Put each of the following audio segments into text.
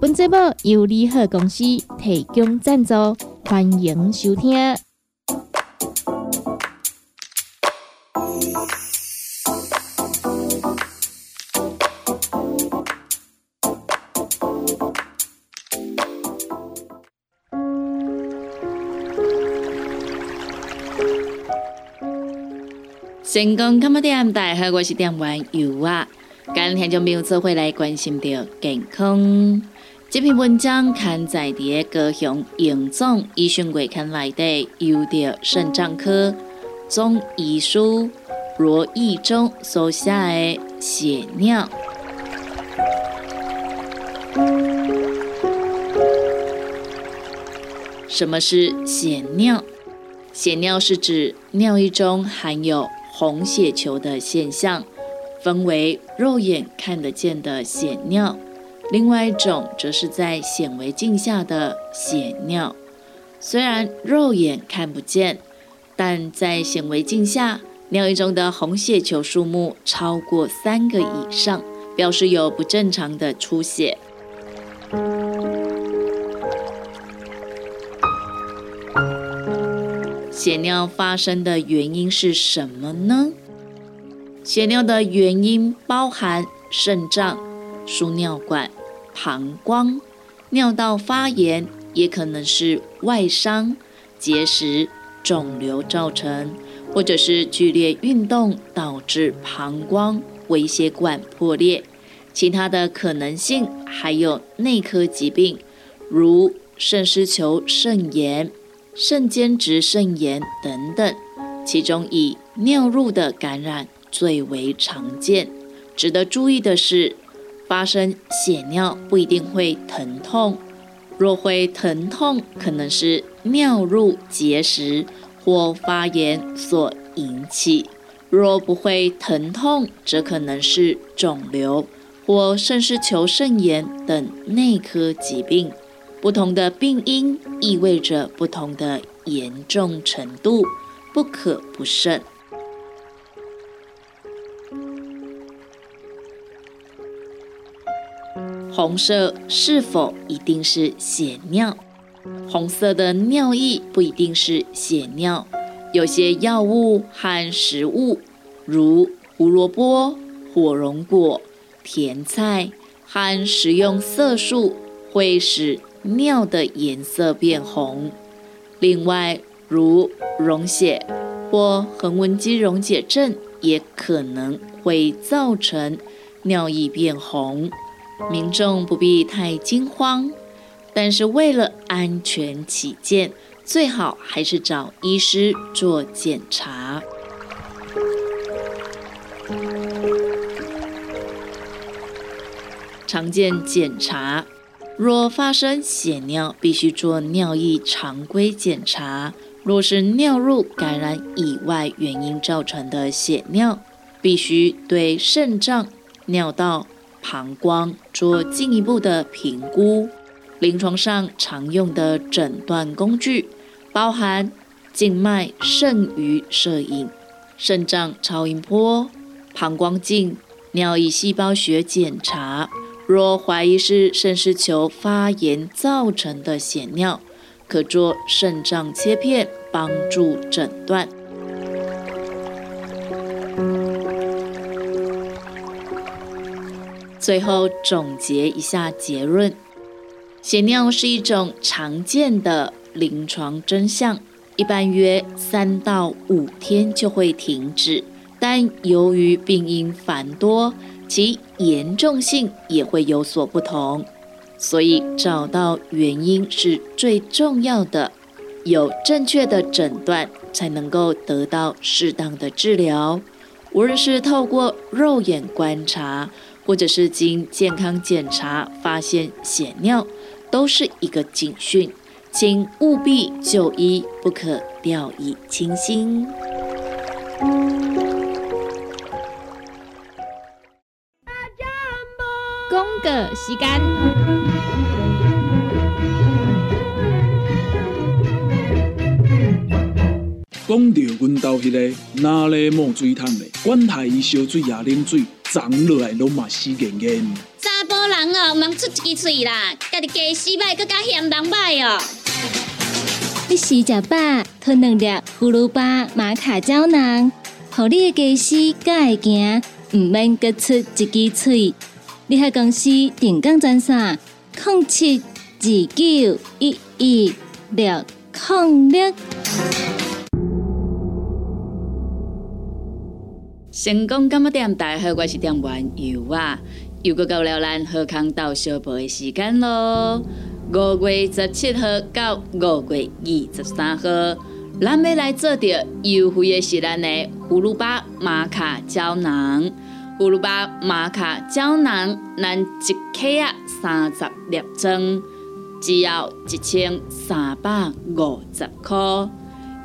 本节目由利好公司提供赞助，欢迎收听。成功干么店，大家好，我是店员尤啊。今天就没有做会来关心到健康。这篇文章刊载伫高雄荣总医学月刊内底，由着肾脏科中医师罗义中所写的血尿。什么是血尿？血尿是指尿液中含有红血球的现象，分为肉眼看得见的血尿。另外一种则是在显微镜下的血尿，虽然肉眼看不见，但在显微镜下，尿液中的红血球数目超过三个以上，表示有不正常的出血。血尿发生的原因是什么呢？血尿的原因包含肾脏、输尿管。膀胱、尿道发炎也可能是外伤、结石、肿瘤造成，或者是剧烈运动导致膀胱微血管破裂。其他的可能性还有内科疾病，如肾丝球肾炎、肾间质肾炎等等。其中以尿路的感染最为常见。值得注意的是。发生血尿不一定会疼痛，若会疼痛，可能是尿路结石或发炎所引起；若不会疼痛，则可能是肿瘤或肾丝球肾炎等内科疾病。不同的病因意味着不同的严重程度，不可不慎。红色是否一定是血尿？红色的尿液不一定是血尿。有些药物和食物，如胡萝卜、火龙果、甜菜和食用色素，会使尿的颜色变红。另外，如溶血或横纹肌溶解症，也可能会造成尿液变红。民众不必太惊慌，但是为了安全起见，最好还是找医师做检查。常见检查，若发生血尿，必须做尿液常规检查；若是尿路感染以外原因造成的血尿，必须对肾脏、尿道。膀胱做进一步的评估。临床上常用的诊断工具包含静脉肾盂摄影、肾脏超音波、膀胱镜、尿液细胞学检查。若怀疑是肾丝球发炎造成的血尿，可做肾脏切片帮助诊断。最后总结一下结论：血尿是一种常见的临床真相，一般约三到五天就会停止，但由于病因繁多，其严重性也会有所不同，所以找到原因是最重要的，有正确的诊断才能够得到适当的治疗。无论是透过肉眼观察。或者是经健康检查发现血尿，都是一个警讯，请务必就医，不可掉以轻心。公个时间，讲到阮兜迄个哪里冒水桶的，管他伊烧水也冷水，长落来拢嘛死严严。查甫人哦，毋通出一支喙啦，家己家洗歹，更加嫌人歹哦。你食食饱，吞两粒葫芦巴、玛卡胶囊，互你的家洗才会行，毋免各出一支喙。你喺公司定岗专线：零七二九一一六零六。成功干么店？大家好，我是店员尤啊，又过到了咱好康到小报的时间咯。五月十七号到五月二十三号，咱要来做着优惠的是咱的葫芦巴玛卡胶囊。葫芦巴玛卡胶囊，咱一克啊三十粒装，只要一千三百五十块。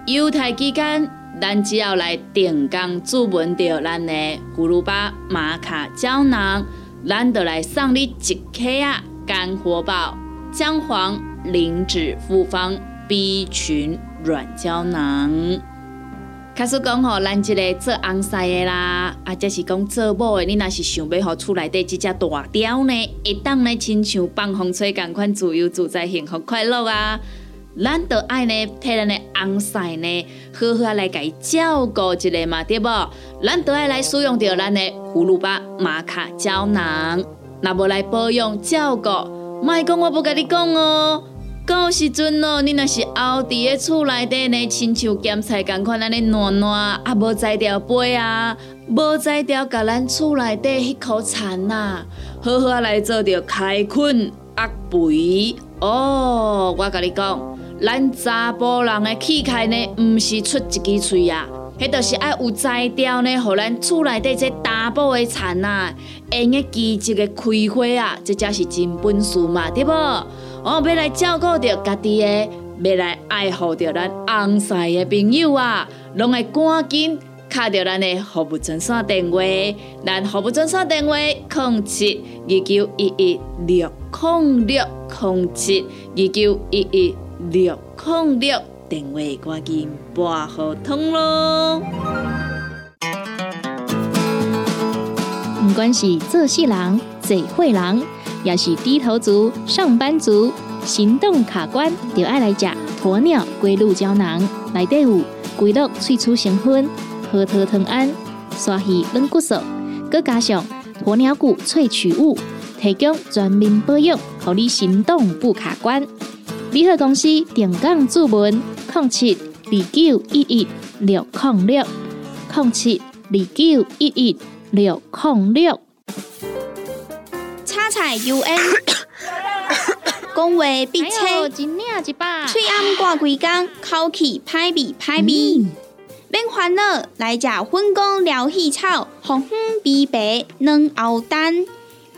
优待期间。咱只要来电工注文到咱的葫芦巴玛卡胶囊，咱就来送你一克啊干活宝姜黄磷脂复方 B 群软胶囊。卡说讲吼，咱即个做红晒的啦，啊，即是讲做某的，你若是想要互厝内底即只大雕呢，会当呢亲像放风吹共款自由自在、幸福快乐啊！咱都爱呢，替咱的红晒呢，好好来甲伊照顾一下嘛，对不？咱都爱来使用着咱的葫芦巴玛卡胶囊，那无来保养照顾，莫讲我不甲你讲哦。到时阵哦，你若是后伫个厝内底呢，亲像咸菜共款安尼烂烂，啊无摘掉杯啊，无摘掉甲咱厝内底迄口蚕呐，好好来做着开困压肥哦。我甲你讲。咱查甫人的气概呢，毋是出一支喙啊，迄著是爱有才调呢，互咱厝内底这大补的田啊，用个积极的开花啊，这才是真本事嘛，对无？哦，要来照顾着家己的，要来爱护着咱红晒的朋友啊，拢会赶紧敲着咱的服务专线电话，咱服务专线电话：零七二九一一六零六零七二九一一。六零六电话赶紧拨好通咯！不管是做事人、嘴会人，也是低头族、上班族，行动卡关，就爱来食鸵鸟龟鹿胶囊。内底有龟鹿萃取成分，核桃藤胺、刷鱼软骨素，佮加上鸵鸟骨萃取物，提供全面保养，让你行动不卡关。联合公司电岗注文：零七二九一一六零六零七二九一一六零六。叉彩 U N，讲话必切，嘴暗挂几工，口气歹味歹味。免烦恼，来食粉工疗气草，红粉碧白软喉丹，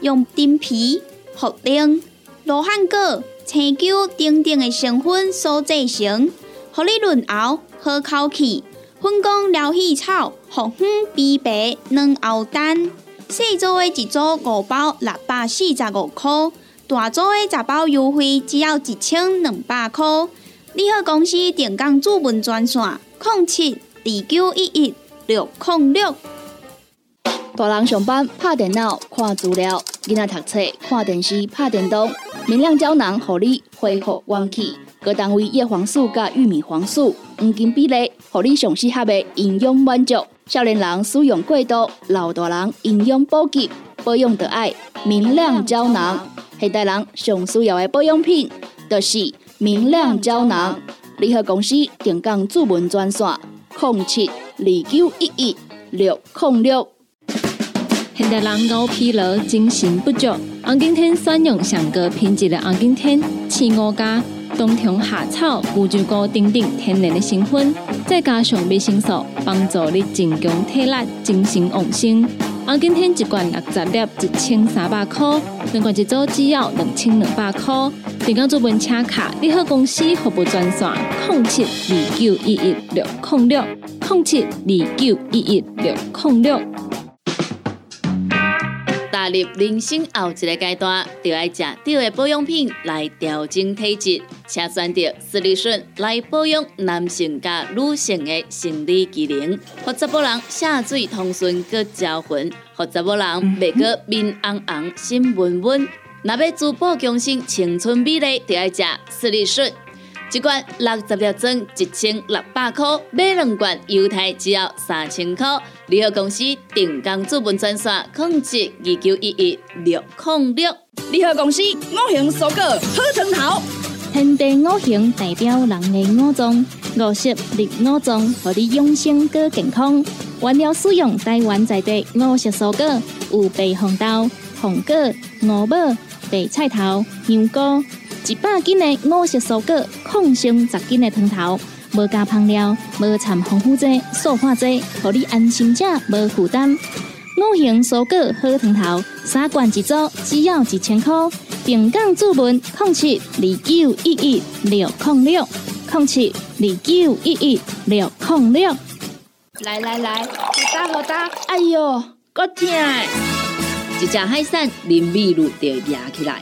用丁皮、茯苓、罗汉果。青椒等等的成分所制成，合你润喉好口气。粉工疗气草，红粉碧白软喉丹，细组的一组五包六百四十五块，大组的十包优惠只要一千两百块。你好，公司电工主文专线：零七二九一一六零六。大人上班拍电脑看资料，囡仔读册看电视拍电动。明亮胶囊，合你恢复元气。各单位叶黄素加玉米黄素黄金比例，合你上适合的营养满足。少年人使用过度，老大人营养补给，保养的爱明亮胶囊。现代人上需要的保养品，就是明亮胶囊。联合公司电讲主文专线：零七二九一一六零六。现代人熬疲劳、精神不足。红景天选用上个品质的红景天，青五加冬虫夏草、乌鸡膏等等天然的成分，再加上维生素，帮助你增强体力、精神旺盛。红景天一罐六十粒，一千三百块；两罐一组只要两千两百块。订购做文车卡，你好公司服务专线：零七二九一一六零六零七二九一一六零六。踏入人生后一个阶段，就要食对的保养品来调整体质，请选择斯利顺来保养男性加女性的生理机能，或者某人下水通顺个招魂，或者某人未过面红红心温温。若要珠宝强身、青春美丽，就要食斯利顺。一罐六十粒装，一千六百块；买两罐，犹太只要三千块。联合公司定岗资本专线：控制二九一一六零六。联合公司五行蔬果好成头，天地五行代表人的五脏，五色绿五脏，让你养生更健康。原料使用台湾在地五色蔬果，有白红豆、红果、五宝、白菜头、香菇。一百斤的五色蔬果，抗性十斤的汤头，无加香料，无掺防腐剂、塑化剂，让你安心吃，无负担。五行蔬果好汤头，三罐一组，只要一千块。平港注文控七二九一一六控六控七二九一一六控六。来来来，好打好打，哎呦，够痛！一只海扇淋米露就压起来。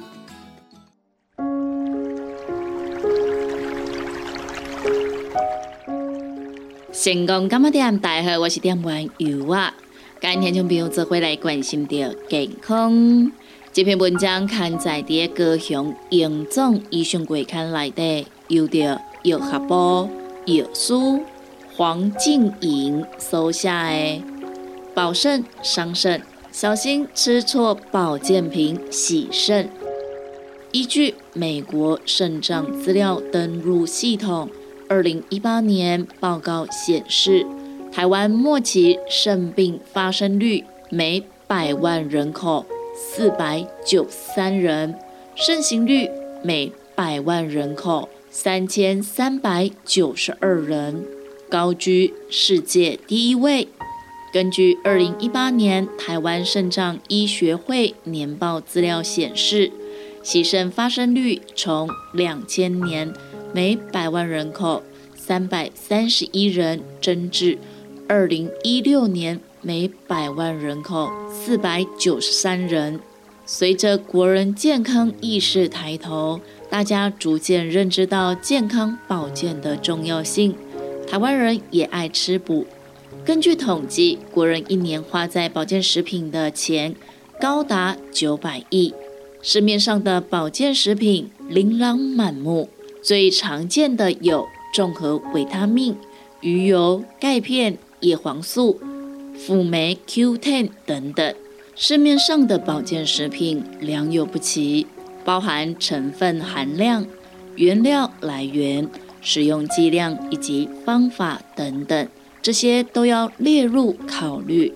成功干么店？大家好，我是店员尤啊。今天从朋友做回来关心着健康。这篇文章刊载伫高雄营总医生柜刊内底，由着药学部药师黄静莹所写的。保肾伤肾，小心吃错保健品，洗肾。依据美国肾脏资料登录系统。二零一八年报告显示，台湾末期肾病发生率每百万人口四百九三人，盛行率每百万人口三千三百九十二人，高居世界第一位。根据二零一八年台湾肾脏医学会年报资料显示，洗肾发生率从两千年。每百万人口三百三十一人，增至二零一六年每百万人口四百九十三人。随着国人健康意识抬头，大家逐渐认知到健康保健的重要性。台湾人也爱吃补。根据统计，国人一年花在保健食品的钱高达九百亿，市面上的保健食品琳琅满目。最常见的有综合维他命、鱼油、钙片、叶黄素、辅酶 Q10 等等。市面上的保健食品良莠不齐，包含成分含量、原料来源、使用剂量以及方法等等，这些都要列入考虑。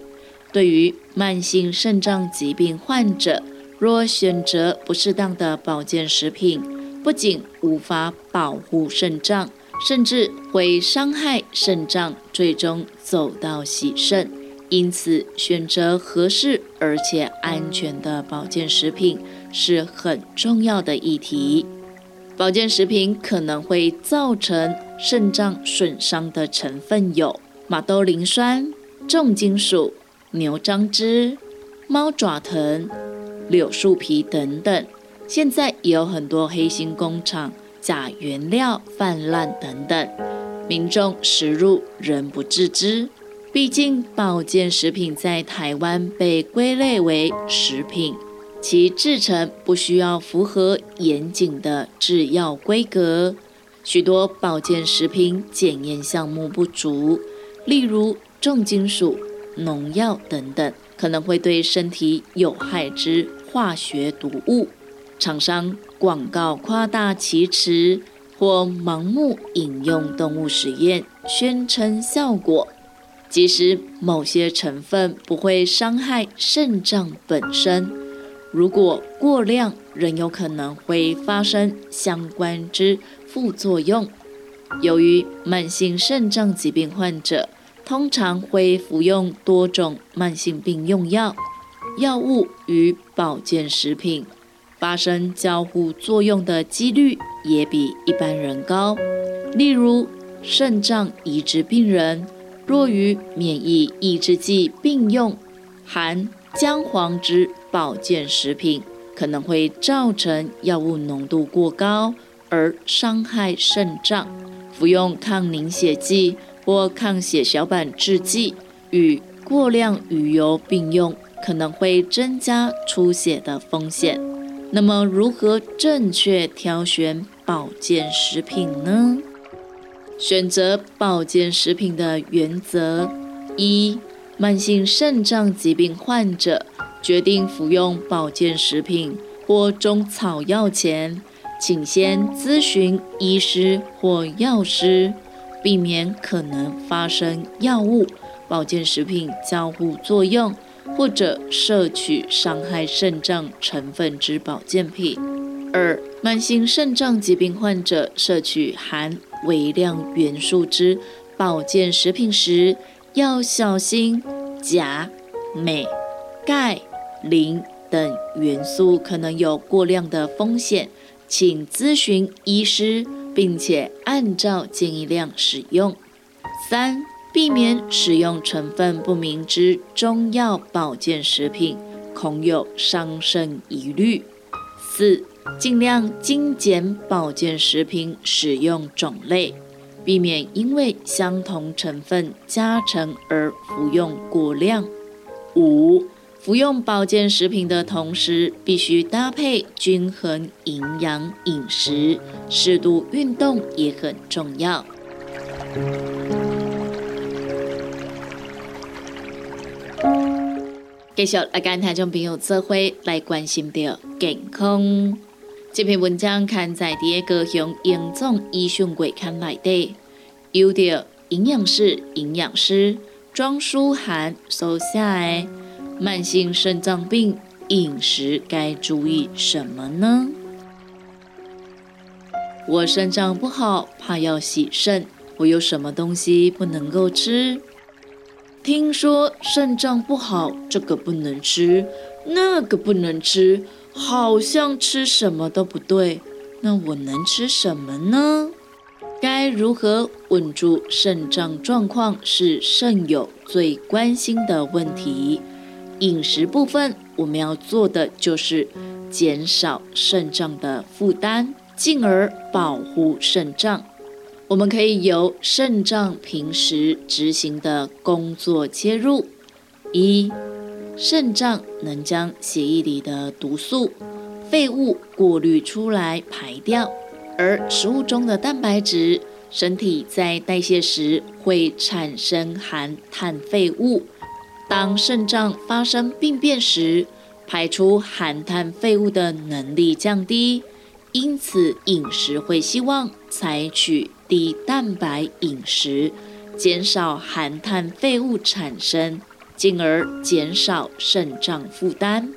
对于慢性肾脏疾病患者，若选择不适当的保健食品，不仅无法保护肾脏，甚至会伤害肾脏，最终走到洗肾。因此，选择合适而且安全的保健食品是很重要的议题。保健食品可能会造成肾脏损伤的成分有马兜铃酸、重金属、牛樟汁、猫爪藤、柳树皮等等。现在也有很多黑心工厂、假原料泛滥等等，民众食入仍不自知。毕竟保健食品在台湾被归类为食品，其制成不需要符合严谨的制药规格，许多保健食品检验项目不足，例如重金属、农药等等，可能会对身体有害之化学毒物。厂商广告夸大其词或盲目引用动物实验，宣称效果。即使某些成分不会伤害肾脏本身，如果过量，仍有可能会发生相关之副作用。由于慢性肾脏疾病患者通常会服用多种慢性病用药，药物与保健食品发生交互作用的几率也比一般人高。例如，肾脏移植病人若与免疫抑制剂并用，含姜黄之保健食品，可能会造成药物浓度过高而伤害肾脏。服用抗凝血剂或抗血小板制剂与过量鱼油并用，可能会增加出血的风险。那么，如何正确挑选保健食品呢？选择保健食品的原则：一、慢性肾脏疾病患者决定服用保健食品或中草药前。请先咨询医师或药师，避免可能发生药物、保健食品交互作用，或者摄取伤害肾脏成分之保健品。二、慢性肾脏疾病患者摄取含微量元素之保健食品时，要小心钾、镁、钙、磷等元素可能有过量的风险。请咨询医师，并且按照建议量使用。三、避免使用成分不明之中药保健食品，恐有伤肾疑虑。四、尽量精简保健食品使用种类，避免因为相同成分加成而服用过量。五。服用保健食品的同时，必须搭配均衡营养饮食，适度运动也很重要。继续来跟听众朋友做会来关心到健康。这篇文章刊在第一个雄营总医讯柜刊内底，由着营养师、营养师庄书涵所写的。慢性肾脏病饮食该注意什么呢？我肾脏不好，怕要洗肾，我有什么东西不能够吃？听说肾脏不好，这个不能吃，那个不能吃，好像吃什么都不对。那我能吃什么呢？该如何稳住肾脏状况，是肾友最关心的问题。饮食部分，我们要做的就是减少肾脏的负担，进而保护肾脏。我们可以由肾脏平时执行的工作切入：一、肾脏能将血液里的毒素、废物过滤出来排掉，而食物中的蛋白质，身体在代谢时会产生含碳废物。当肾脏发生病变时，排出含碳废物的能力降低，因此饮食会希望采取低蛋白饮食，减少含碳废物产生，进而减少肾脏负担。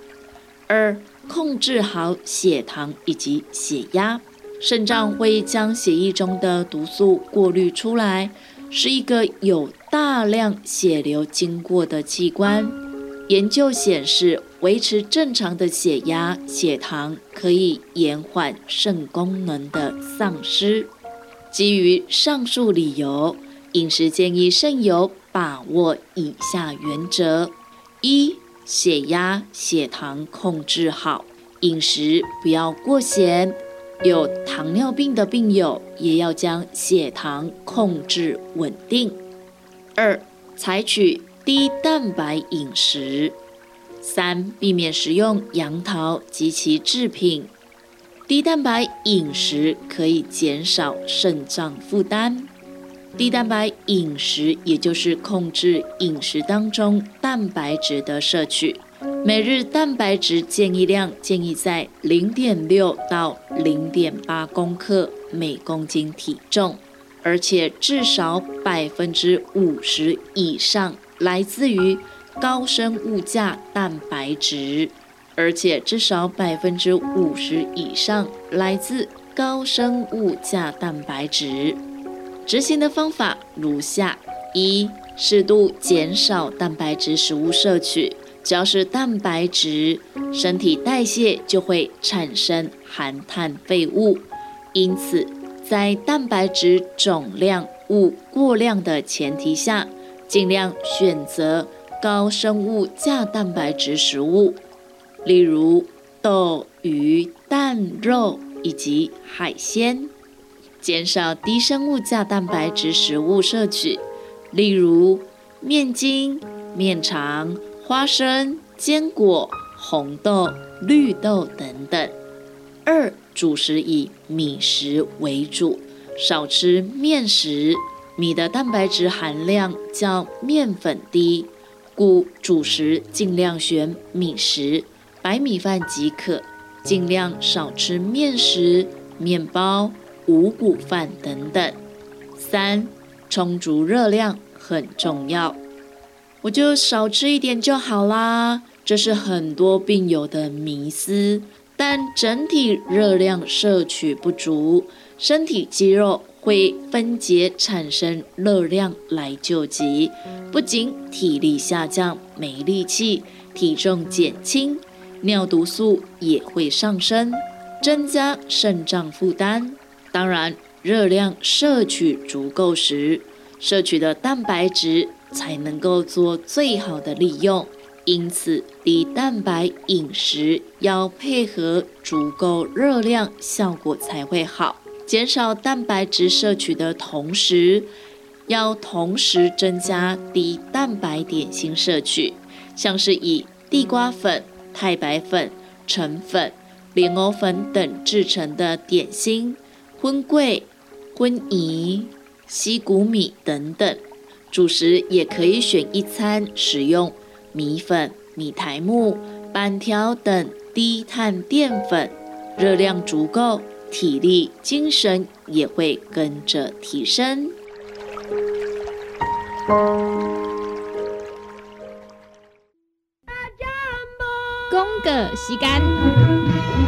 二、控制好血糖以及血压，肾脏会将血液中的毒素过滤出来。是一个有大量血流经过的器官。研究显示，维持正常的血压、血糖可以延缓肾功能的丧失。基于上述理由，饮食建议肾友把握以下原则：一、血压、血糖控制好，饮食不要过咸。有糖尿病的病友也要将血糖控制稳定。二、采取低蛋白饮食。三、避免食用杨桃及其制品。低蛋白饮食可以减少肾脏负担。低蛋白饮食也就是控制饮食当中蛋白质的摄取，每日蛋白质建议量建议在零点六到零点八公克每公斤体重，而且至少百分之五十以上来自于高生物价蛋白质，而且至少百分之五十以上来自高生物价蛋白质。执行的方法如下：一、适度减少蛋白质食物摄取。只要是蛋白质，身体代谢就会产生含碳废物，因此在蛋白质总量物过量的前提下，尽量选择高生物价蛋白质食物，例如豆、鱼、蛋、肉以及海鲜；减少低生物价蛋白质食物摄取，例如面筋、面肠。花生、坚果、红豆、绿豆等等。二、主食以米食为主，少吃面食。米的蛋白质含量较面粉低，故主食尽量选米食、白米饭即可，尽量少吃面食、面包、五谷饭等等。三、充足热量很重要。我就少吃一点就好啦，这是很多病友的迷思。但整体热量摄取不足，身体肌肉会分解产生热量来救急，不仅体力下降没力气，体重减轻，尿毒素也会上升，增加肾脏负担。当然，热量摄取足够时，摄取的蛋白质。才能够做最好的利用，因此低蛋白饮食要配合足够热量，效果才会好。减少蛋白质摄取的同时，要同时增加低蛋白点心摄取，像是以地瓜粉、太白粉、橙粉、莲藕粉等制成的点心、荤桂、荤饴、西谷米等等。主食也可以选一餐使用米粉、米苔木、板条等低碳淀粉，热量足够，体力、精神也会跟着提升。公个时间。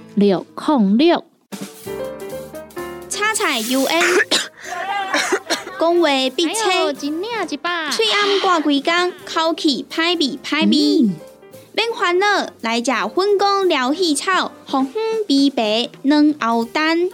六控六，叉彩 U N，讲话必清，嘴暗挂几工，口气歹味歹味。免烦恼，来食粉工疗气草，红粉枇杷软藕丹，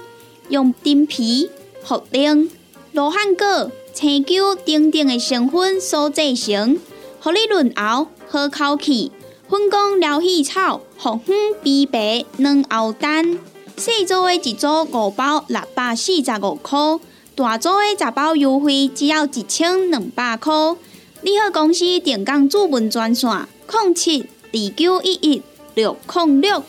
用丁皮、茯苓、罗汉果、青椒等等的成分所制成，合你润喉好口气。粉工疗气草。红粉枇杷软藕丹，细组的一组五包六百四十五块，大组的十包优惠只要一千两百块。你好，公司电工主文专线：零七二九一一六零六。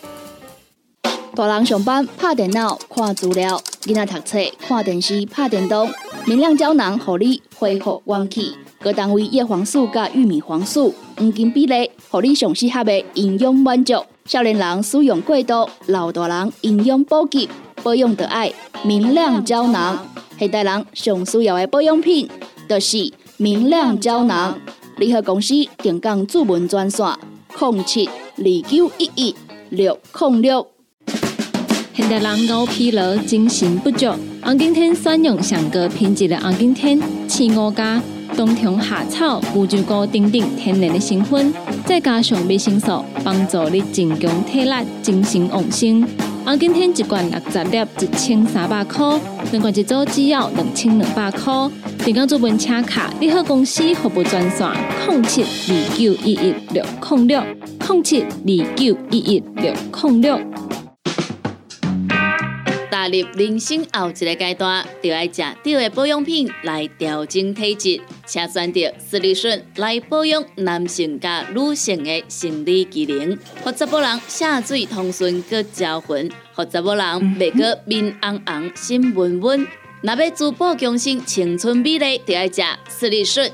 大人上班拍电脑看资料，囡仔读册看电视拍电动，明亮胶囊合你恢复元气。各单位叶黄素加玉米黄素黄金比例，合你上适合的营养满足。少年人使用过度，老大人营养补给保养的爱明亮胶囊。现代人上需要的保养品，就是明亮胶囊。联合公司定岗主文专线：零七二九一一六零六。现代人高疲劳、精神不足，红景天选用上个品质的红景天青五加。冬虫夏草、乌鸡菇等等天然的成分，再加上维生素，帮助你增强体力、精神旺盛。红景天一罐六十粒，一千三百块；两罐一组只要两千两百块。电工做文车卡，你好公司服务专线：零七二九一一六零六零七二九一一六零六。踏入人生后一个阶段，就要食对的保养品来调整体质，请选择斯利顺来保养男性加女性的生理机能，或者某人下水通顺个招魂，或者某人袂个面红红心温温。若要珠宝强身、青春美丽，就要食斯利顺。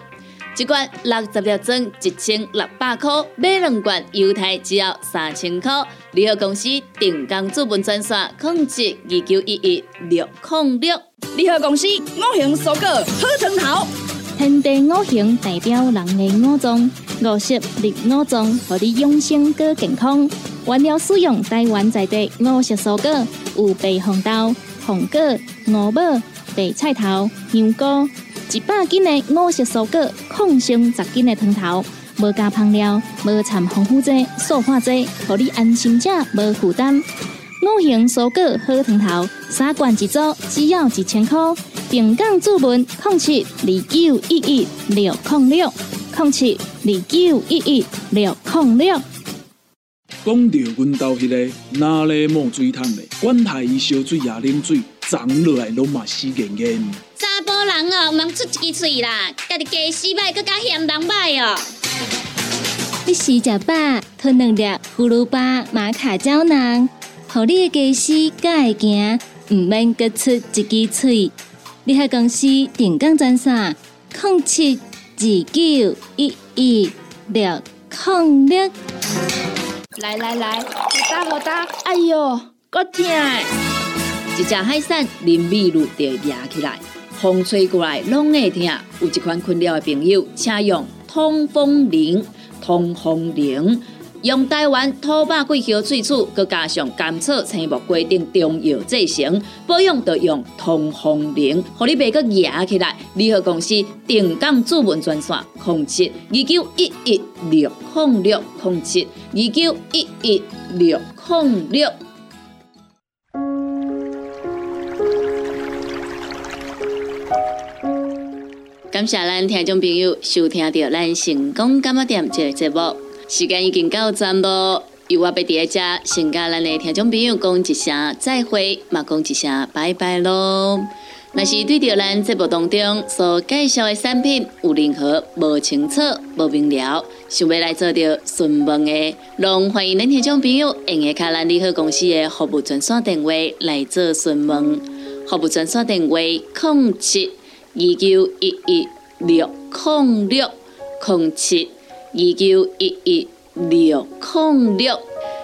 一罐六十粒装，一千六百块；买两罐，犹太只要三千块。联合公司定岗资本专线：控制二九一一六零六。联合公司五行蔬果好成头，天地五行代表人的五脏，五色入五脏，让你养生更健康。原料使用台湾在地五色蔬果，有白红豆、红果、五宝、白菜头、香菇。一百斤的五色蔬果，抗性十斤的汤头，无加香料，无掺防腐剂、塑化剂，让你安心吃，无负担。五行蔬果好汤头，三罐一组，只要一千块。平港注文控七二九一一六控六控七二九一一六控六。讲到阮兜迄个哪里冒水桶的，管他伊烧水也啉水，长落来拢嘛死严严。查甫人哦，毋通出一支嘴啦，家己家洗歹，更加嫌人歹哦。你食食饱，吞两粒葫芦巴、马卡胶囊，互你的家洗才会行，毋免各出一支嘴。你喺公司定岗赚啥？零七二九一一六零六。来来来，好打好打，哎哟，够痛！一只海扇林密路就压起来。风吹过来拢会痛，有一款困扰的朋友，请用通风铃。通风铃用台湾土八桂香萃取，佮加上甘草、青木规定中药制成，保养就用通风铃，互你袂佮压起来。联合公司定岗主文专线：控七二九一一六零六控七二九一一六零六。感谢咱听众朋友收听到咱成功感冒店这个节目，时间已经到站咯。由我伫在遮，先甲咱的听众朋友讲一声再会，嘛讲一声拜拜咯。若是对着咱节目当中所介绍的产品有任何无清楚、无明了，想要来做着询问的，拢欢迎恁听众朋友用下卡咱利好公司的服务专线电话来做询问。服务专线电话：零七。二九一一六零六零七九一一六零六，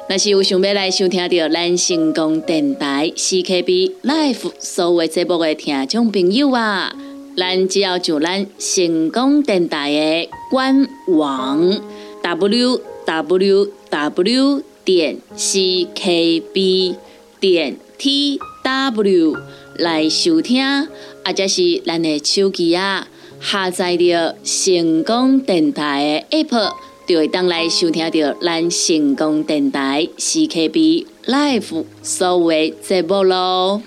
若是有想要来收听到咱成功电台 CKB Life 所有节目的听众朋友啊，咱只要就咱成功电台的官网 w w w 点 c k b 点 t w 来收听。或者是咱的手机啊，下载着成功电台的 App，就会当来收听到咱成功电台 CKB Live 所有节目咯。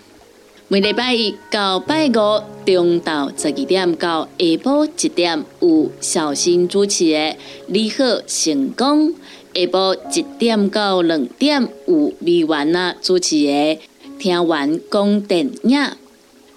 每礼拜一到拜五中昼十二点到下晡一点有小新主持的《你好成功》，下晡一点到两点有美完啊主持的《听完讲电影》。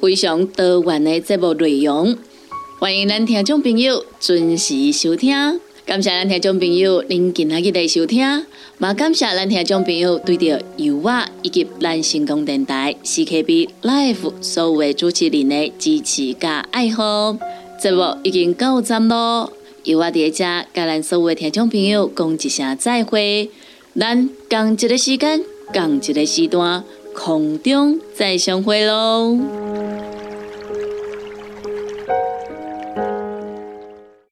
非常多元的节目内容，欢迎咱听众朋友准时收听。感谢咱听众朋友您今日的收听，也感谢咱听众朋友对着由我以及咱成功电台 CKB Life 所有的主持人的支持加爱好。节目已经到站咯，由我伫遮甲咱所有的听众朋友讲一声再会。咱共一个时间，共一个时段。空中再相会喽。